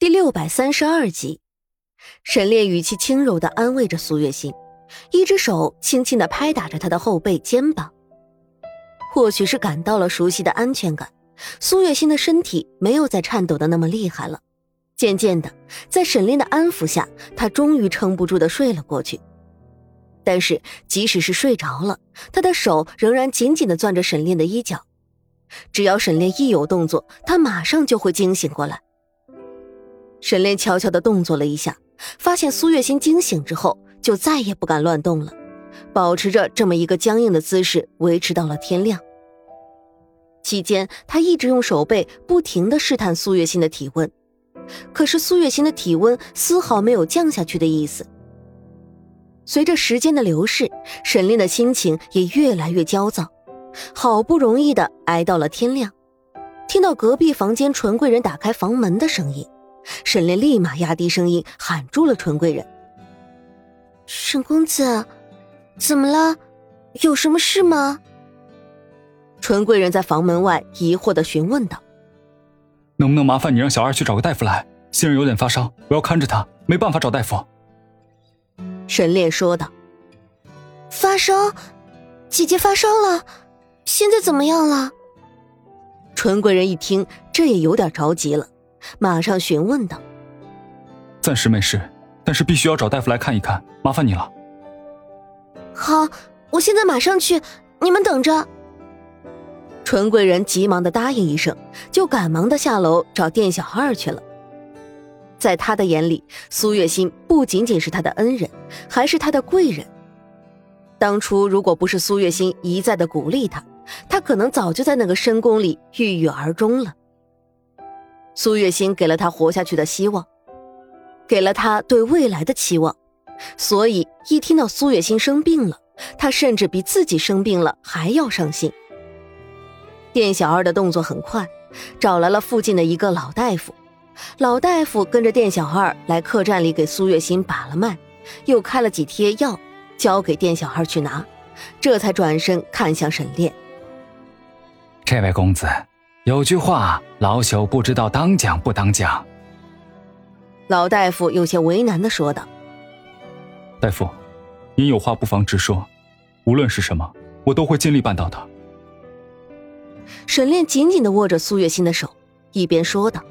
第六百三十二集，沈炼语气轻柔的安慰着苏月心，一只手轻轻的拍打着她的后背肩膀。或许是感到了熟悉的安全感，苏月心的身体没有再颤抖的那么厉害了。渐渐的，在沈炼的安抚下，她终于撑不住的睡了过去。但是，即使是睡着了，她的手仍然紧紧的攥着沈炼的衣角。只要沈炼一有动作，她马上就会惊醒过来。沈炼悄悄的动作了一下，发现苏月心惊醒之后，就再也不敢乱动了，保持着这么一个僵硬的姿势，维持到了天亮。期间，他一直用手背不停的试探苏月心的体温，可是苏月心的体温丝毫没有降下去的意思。随着时间的流逝，沈炼的心情也越来越焦躁，好不容易的挨到了天亮，听到隔壁房间纯贵人打开房门的声音。沈炼立马压低声音喊住了纯贵人：“沈公子，怎么了？有什么事吗？”纯贵人在房门外疑惑的询问道：“能不能麻烦你让小二去找个大夫来？新人有点发烧，我要看着他，没办法找大夫。”沈炼说道：“发烧？姐姐发烧了？现在怎么样了？”纯贵人一听，这也有点着急了。马上询问道：“暂时没事，但是必须要找大夫来看一看，麻烦你了。”“好，我现在马上去，你们等着。”纯贵人急忙的答应一声，就赶忙的下楼找店小二去了。在他的眼里，苏月心不仅仅是他的恩人，还是他的贵人。当初如果不是苏月心一再的鼓励他，他可能早就在那个深宫里郁郁而终了。苏月心给了他活下去的希望，给了他对未来的期望，所以一听到苏月心生病了，他甚至比自己生病了还要伤心。店小二的动作很快，找来了附近的一个老大夫，老大夫跟着店小二来客栈里给苏月心把了脉，又开了几贴药，交给店小二去拿，这才转身看向沈炼：“这位公子。”有句话，老朽不知道当讲不当讲。老大夫有些为难的说道：“大夫，您有话不妨直说，无论是什么，我都会尽力办到的。”沈炼紧紧的握着苏月心的手，一边说道：“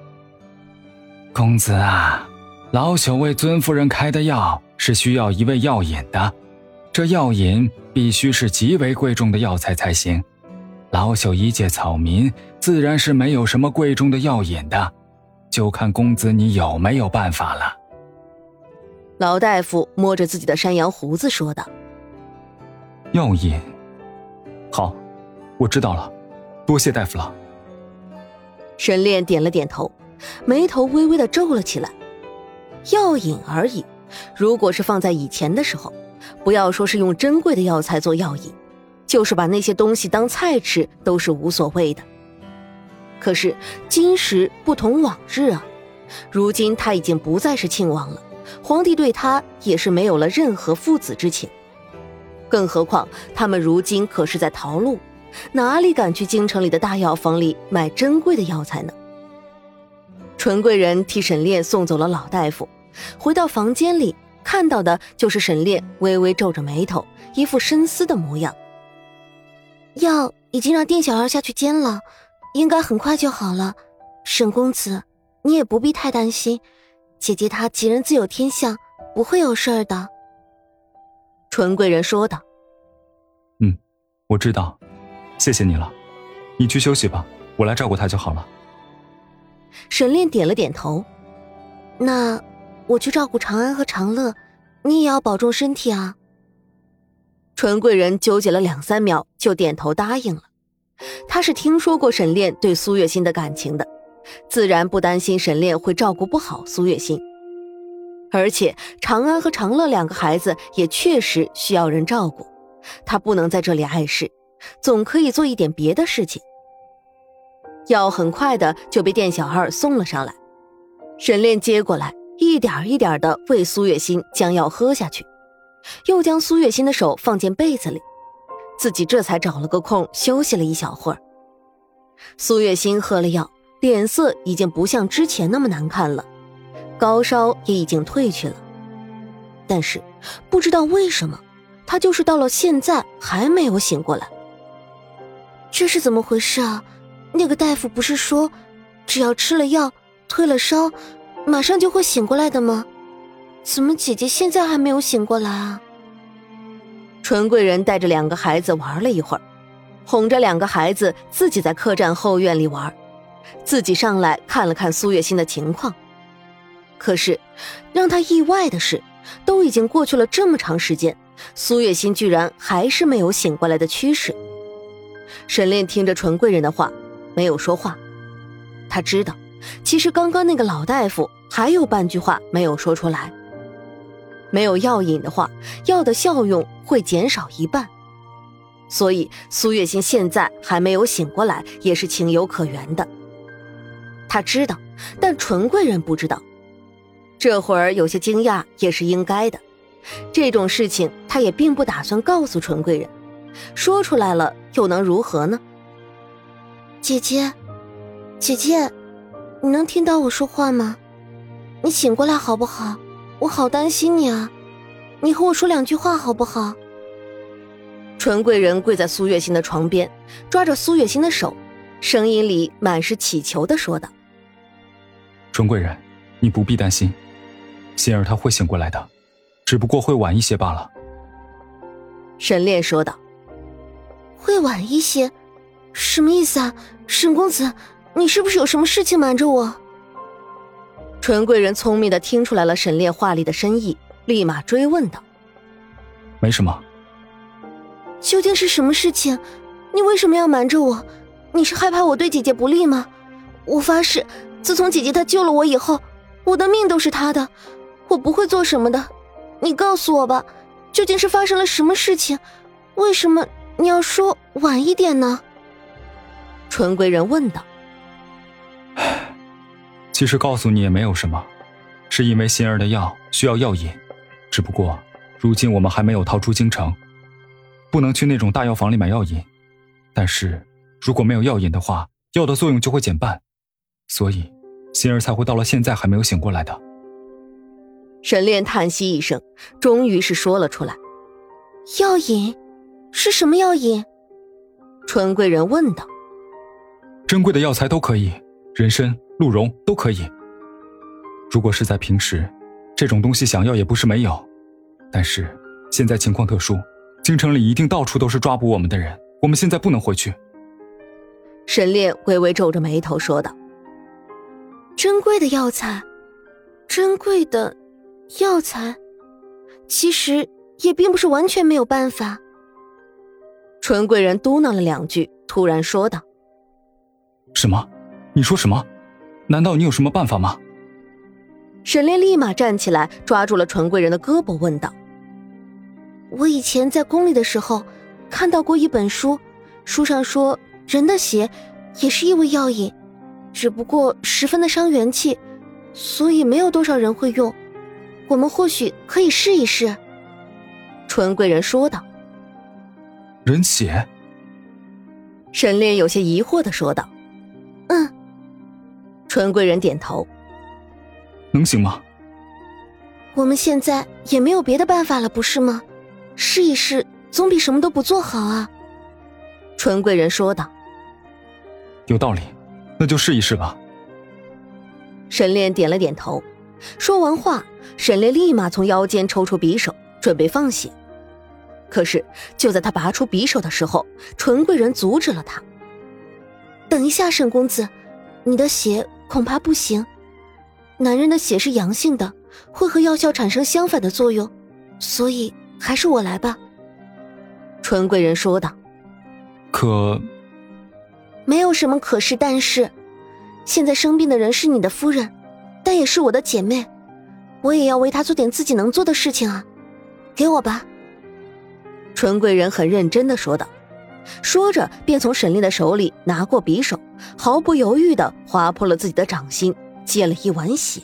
公子啊，老朽为尊夫人开的药是需要一味药引的，这药引必须是极为贵重的药材才行。”老朽一介草民，自然是没有什么贵重的药引的，就看公子你有没有办法了。老大夫摸着自己的山羊胡子说道：“药引，好，我知道了，多谢大夫了。”沈炼点了点头，眉头微微的皱了起来。药引而已，如果是放在以前的时候，不要说是用珍贵的药材做药引。就是把那些东西当菜吃都是无所谓的。可是今时不同往日啊，如今他已经不再是庆王了，皇帝对他也是没有了任何父子之情。更何况他们如今可是在逃路，哪里敢去京城里的大药房里买珍贵的药材呢？纯贵人替沈炼送走了老大夫，回到房间里，看到的就是沈炼微微皱着眉头，一副深思的模样。药已经让店小二下去煎了，应该很快就好了。沈公子，你也不必太担心，姐姐她吉人自有天相，不会有事儿的。纯贵人说道：“嗯，我知道，谢谢你了。你去休息吧，我来照顾她就好了。”沈炼点了点头：“那我去照顾长安和长乐，你也要保重身体啊。”纯贵人纠结了两三秒，就点头答应了。他是听说过沈炼对苏月心的感情的，自然不担心沈炼会照顾不好苏月心。而且长安和长乐两个孩子也确实需要人照顾，他不能在这里碍事，总可以做一点别的事情。药很快的就被店小二送了上来，沈炼接过来，一点一点的喂苏月心将药喝下去。又将苏月心的手放进被子里，自己这才找了个空休息了一小会儿。苏月心喝了药，脸色已经不像之前那么难看了，高烧也已经退去了。但是，不知道为什么，他就是到了现在还没有醒过来。这是怎么回事啊？那个大夫不是说，只要吃了药，退了烧，马上就会醒过来的吗？怎么姐姐现在还没有醒过来啊？纯贵人带着两个孩子玩了一会儿。哄着两个孩子，自己在客栈后院里玩，自己上来看了看苏月心的情况。可是，让他意外的是，都已经过去了这么长时间，苏月心居然还是没有醒过来的趋势。沈炼听着纯贵人的话，没有说话。他知道，其实刚刚那个老大夫还有半句话没有说出来。没有药引的话，药的效用会减少一半。所以苏月心现在还没有醒过来，也是情有可原的。他知道，但纯贵人不知道。这会儿有些惊讶也是应该的。这种事情他也并不打算告诉纯贵人，说出来了又能如何呢？姐姐，姐姐，你能听到我说话吗？你醒过来好不好？我好担心你啊！你和我说两句话好不好？纯贵人跪在苏月心的床边，抓着苏月心的手，声音里满是乞求的说道：“纯贵人，你不必担心，心儿她会醒过来的，只不过会晚一些罢了。”沈炼说道：“会晚一些，什么意思啊？沈公子，你是不是有什么事情瞒着我？”纯贵人聪明的听出来了沈烈话里的深意，立马追问道：“没什么。”究竟是什么事情？你为什么要瞒着我？你是害怕我对姐姐不利吗？我发誓，自从姐姐她救了我以后，我的命都是她的，我不会做什么的。你告诉我吧，究竟是发生了什么事情？为什么你要说晚一点呢？纯贵人问道。其实告诉你也没有什么，是因为心儿的药需要药引，只不过如今我们还没有逃出京城。不能去那种大药房里买药引，但是如果没有药引的话，药的作用就会减半，所以心儿才会到了现在还没有醒过来的。沈炼叹息一声，终于是说了出来：“药引是什么药引？”春贵人问道。“珍贵的药材都可以，人参、鹿茸都可以。如果是在平时，这种东西想要也不是没有，但是现在情况特殊。”京城里一定到处都是抓捕我们的人，我们现在不能回去。沈炼微微皱着眉头说道：“珍贵的药材，珍贵的药材，其实也并不是完全没有办法。”纯贵人嘟囔了两句，突然说道：“什么？你说什么？难道你有什么办法吗？”沈炼立马站起来，抓住了纯贵人的胳膊，问道。我以前在宫里的时候，看到过一本书，书上说人的血也是一味药引，只不过十分的伤元气，所以没有多少人会用。我们或许可以试一试。”纯贵人说道。“人血？”沈炼有些疑惑的说道。“嗯。”纯贵人点头。“能行吗？”“我们现在也没有别的办法了，不是吗？”试一试，总比什么都不做好啊。”纯贵人说道。“有道理，那就试一试吧。”沈炼点了点头。说完话，沈炼立马从腰间抽出匕首，准备放血。可是就在他拔出匕首的时候，纯贵人阻止了他。“等一下，沈公子，你的血恐怕不行。男人的血是阳性的，会和药效产生相反的作用，所以。”还是我来吧。”纯贵人说道。“可……没有什么可是，但是，现在生病的人是你的夫人，但也是我的姐妹，我也要为她做点自己能做的事情啊！给我吧。”纯贵人很认真的说道，说着便从沈炼的手里拿过匕首，毫不犹豫的划破了自己的掌心，接了一碗血。